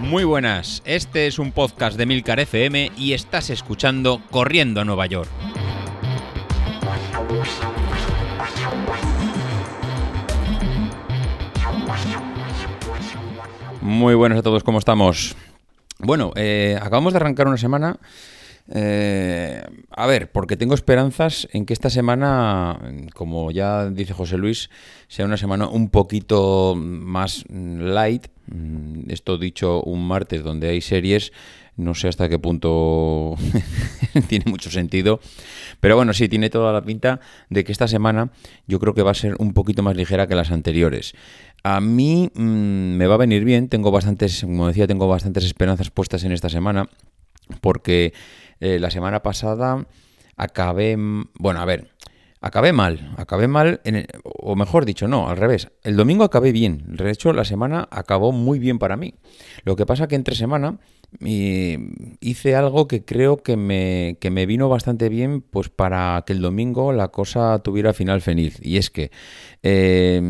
Muy buenas, este es un podcast de Milcar FM y estás escuchando Corriendo a Nueva York. Muy buenas a todos, ¿cómo estamos? Bueno, eh, acabamos de arrancar una semana eh, a ver, porque tengo esperanzas en que esta semana, como ya dice José Luis, sea una semana un poquito más light. Mm, esto dicho un martes donde hay series, no sé hasta qué punto tiene mucho sentido. Pero bueno, sí, tiene toda la pinta de que esta semana yo creo que va a ser un poquito más ligera que las anteriores. A mí mm, me va a venir bien, tengo bastantes, como decía, tengo bastantes esperanzas puestas en esta semana, porque eh, la semana pasada acabé, bueno, a ver, acabé mal, acabé mal, en o mejor dicho, no, al revés. El domingo acabé bien, de hecho la semana acabó muy bien para mí. Lo que pasa que entre semana hice algo que creo que me, que me vino bastante bien pues para que el domingo la cosa tuviera final feliz. Y es que eh,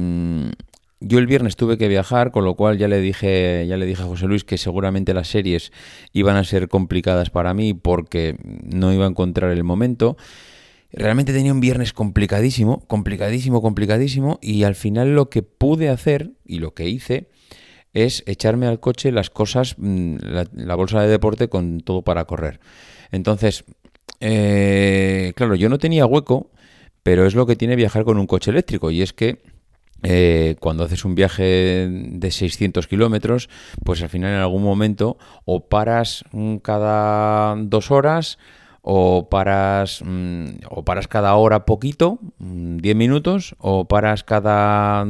yo el viernes tuve que viajar, con lo cual ya le dije, ya le dije a José Luis que seguramente las series iban a ser complicadas para mí porque no iba a encontrar el momento. Realmente tenía un viernes complicadísimo, complicadísimo, complicadísimo, y al final lo que pude hacer y lo que hice es echarme al coche las cosas, mm, la, bolsa de deporte con todo para correr. Entonces, eh, claro, yo no tenía hueco, pero es lo que tiene viajar con un coche eléctrico, y es que eh, cuando haces un viaje de 600 kilómetros, pues al final en algún momento o paras cada dos horas o paras, mm, o paras cada hora poquito, 10 mm, minutos, o paras cada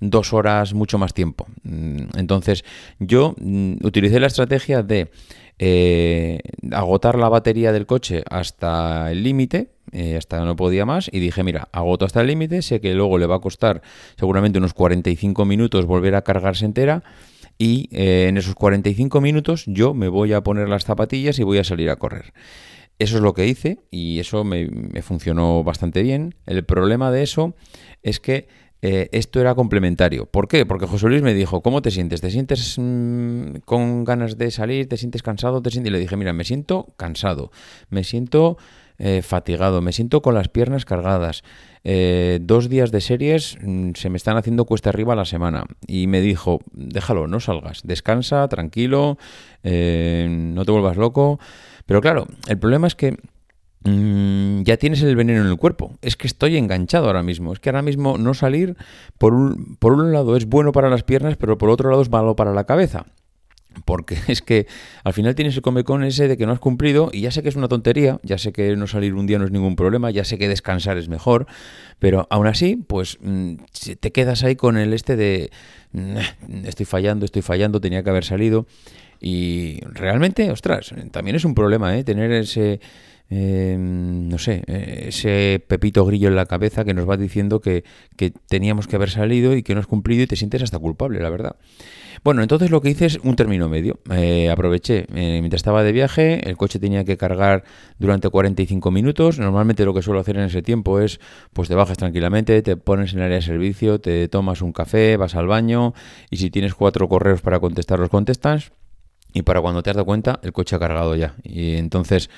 dos horas mucho más tiempo. Mm, entonces yo utilicé la estrategia de eh, agotar la batería del coche hasta el límite, eh, hasta no podía más, y dije, mira, agoto hasta el límite, sé que luego le va a costar seguramente unos 45 minutos volver a cargarse entera, y eh, en esos 45 minutos yo me voy a poner las zapatillas y voy a salir a correr. Eso es lo que hice y eso me funcionó bastante bien. El problema de eso es que eh, esto era complementario. ¿Por qué? Porque José Luis me dijo, ¿cómo te sientes? ¿Te sientes mm, con ganas de salir? ¿Te sientes cansado? ¿Te sientes? Y le dije, mira, me siento cansado, me siento eh, fatigado, me siento con las piernas cargadas. Eh, dos días de series mm, se me están haciendo cuesta arriba la semana. Y me dijo, déjalo, no salgas, descansa, tranquilo, no te vuelvas loco. Pero claro, el problema es que Mm, ya tienes el veneno en el cuerpo. Es que estoy enganchado ahora mismo. Es que ahora mismo no salir, por un, por un lado es bueno para las piernas, pero por otro lado es malo para la cabeza. Porque es que al final tienes el comecón ese de que no has cumplido y ya sé que es una tontería, ya sé que no salir un día no es ningún problema, ya sé que descansar es mejor, pero aún así, pues mm, te quedas ahí con el este de estoy fallando, estoy fallando, tenía que haber salido. Y realmente, ostras, también es un problema, ¿eh? Tener ese Em, no sé, eh, ese pepito grillo en la cabeza que nos va diciendo que, teníamos que haber salido y que no has cumplido y te sientes hasta culpable, la verdad. Bueno, entonces lo que hice es un término medio. Eh, aproveché, eh, mientras estaba de viaje, el coche tenía que cargar durante 45 minutos. Normalmente lo que suelo hacer en ese tiempo es, pues te bajas tranquilamente, te pones en el área de servicio, te tomas un café, vas al baño y si tienes cuatro correos para contestar, los contestas. Y para cuando te has dado cuenta, el coche ha cargado ya. Y entonces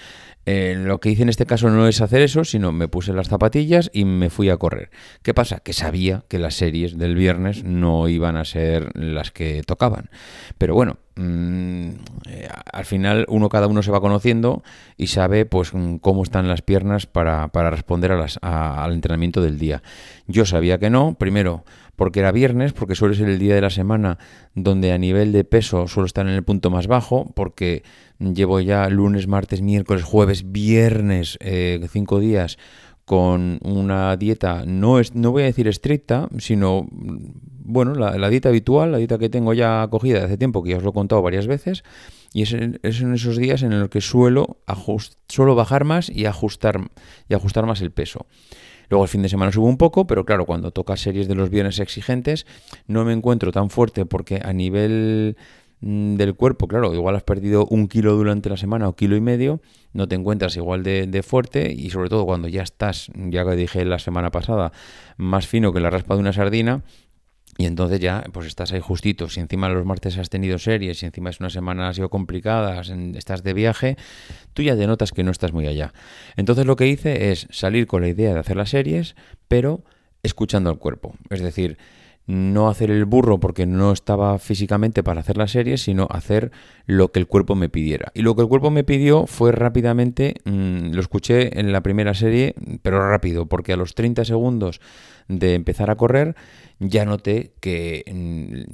eh, lo que hice en este caso no es hacer eso, sino me puse las zapatillas y me fui a correr. ¿Qué pasa? Que sabía que las series del viernes no iban a ser las que tocaban. Pero bueno, mm, eh, al final uno cada uno se va conociendo y sabe pues mm, cómo están las piernas para, responder a las, al entrenamiento del día. Yo sabía que no, primero porque era viernes, porque suele ser el día de la semana donde a nivel de peso suelo estar en el punto más bajo, porque llevo ya lunes, martes, miércoles, jueves, viernes, eh, cinco días con una dieta, no, es, no voy a decir estricta, sino, bueno, la, dieta habitual, la dieta que tengo ya cogida de hace tiempo, que ya os lo he contado varias veces, y es en, esos días en los que suelo, suelo bajar más y ajustar, y ajustar más el peso. Luego el fin de semana subo un poco, pero claro, cuando toca series de los viernes exigentes no me encuentro tan fuerte porque a nivel mm, del cuerpo, claro, igual has perdido un kilo durante la semana o kilo y medio, no te encuentras igual de, fuerte y sobre todo cuando ya estás, ya que dije la semana pasada, más fino que la raspa de una sardina, Y entonces ya, pues estás ahí justito. Si encima los martes has tenido series, si encima es una semana ha sido complicada, estás de viaje, tú ya te notas que no estás muy allá. Entonces lo que hice es salir con la idea de hacer las series, pero escuchando al cuerpo. Es decir, no hacer el burro porque no estaba físicamente para hacer la serie, sino hacer lo que el cuerpo me pidiera. Y lo que el cuerpo me pidió fue rápidamente, mm, lo escuché en la primera serie, pero rápido, porque a los 30 segundos de empezar a correr ya noté que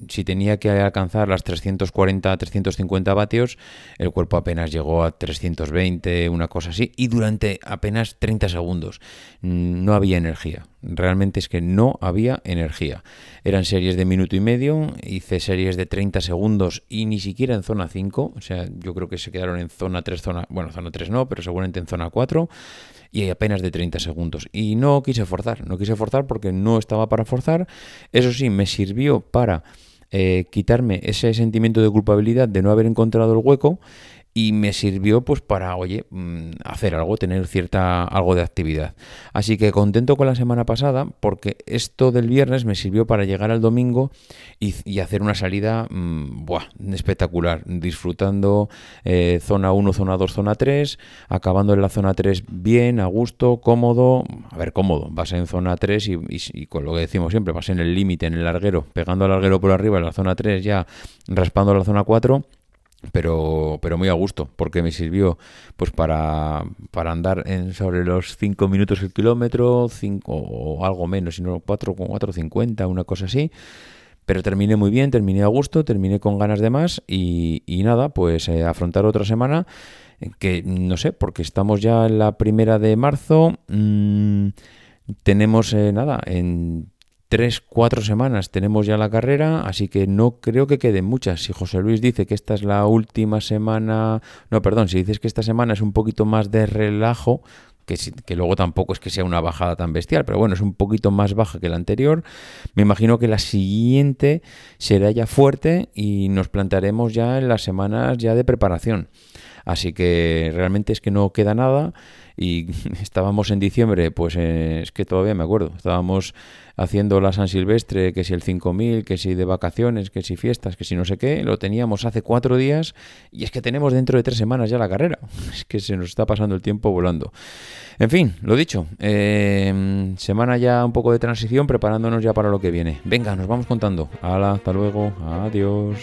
si tenía que alcanzar las 340, 350 vatios, el cuerpo apenas llegó a 320, una cosa así, y durante apenas 30 segundos mm, no había energía. Realmente es que no había energía. Eran series de minuto y medio, hice series de 30 segundos y ni siquiera en zona 5, o sea, yo creo que se quedaron en zona 3, zona, bueno, zona 3 no, pero seguramente en zona 4 y apenas de 30 segundos. Y no quise forzar, no quise forzar porque no estaba para forzar. Eso sí, me sirvió para eh, quitarme ese sentimiento de culpabilidad de no haber encontrado el hueco y me sirvió pues para, oye, mm, hacer algo, tener cierta algo de actividad. Así que contento con la semana pasada porque esto del viernes me sirvió para llegar al domingo y, hacer una salida mm, espectacular, disfrutando eh, zona 1, zona 2, zona 3, acabando en la zona 3 bien, a gusto, cómodo, a ver, cómodo, vas en zona 3 y, y con lo que decimos siempre, vas en el límite, en el larguero, pegando al larguero por arriba en la zona 3 ya, raspando la zona 4 pero, pero muy a gusto, porque me sirvió pues para, para andar en sobre los 5 minutos el kilómetro, cinco, o algo menos, sino 4,450, una cosa así. Pero terminé muy bien, terminé a gusto, terminé con ganas de más y, y nada, pues eh, afrontar otra semana que no sé, porque estamos ya en la primera de marzo, mm, tenemos eh, nada, en tres, cuatro semanas tenemos ya la carrera, así que no creo que queden muchas. Si José Luis dice que esta es la última semana, no, perdón, si dices que esta semana es un poquito más de relajo, que, que, luego tampoco es que sea una bajada tan bestial, pero bueno, es un poquito más baja que la anterior. Me imagino que la siguiente será ya fuerte y nos plantearemos ya en las semanas ya de preparación. Así que realmente es que no queda nada y estábamos en diciembre, pues eh, es que todavía me acuerdo, estábamos haciendo la San Silvestre, que si el 5000, que si de vacaciones, que si fiestas, que si no sé qué, lo teníamos hace cuatro días y es que tenemos dentro de tres semanas ya la carrera, es que se nos está pasando el tiempo volando. En fin, lo dicho, eh, semana ya un poco de transición, preparándonos ya para lo que viene. Venga, nos vamos contando. Hala, hasta luego, adiós.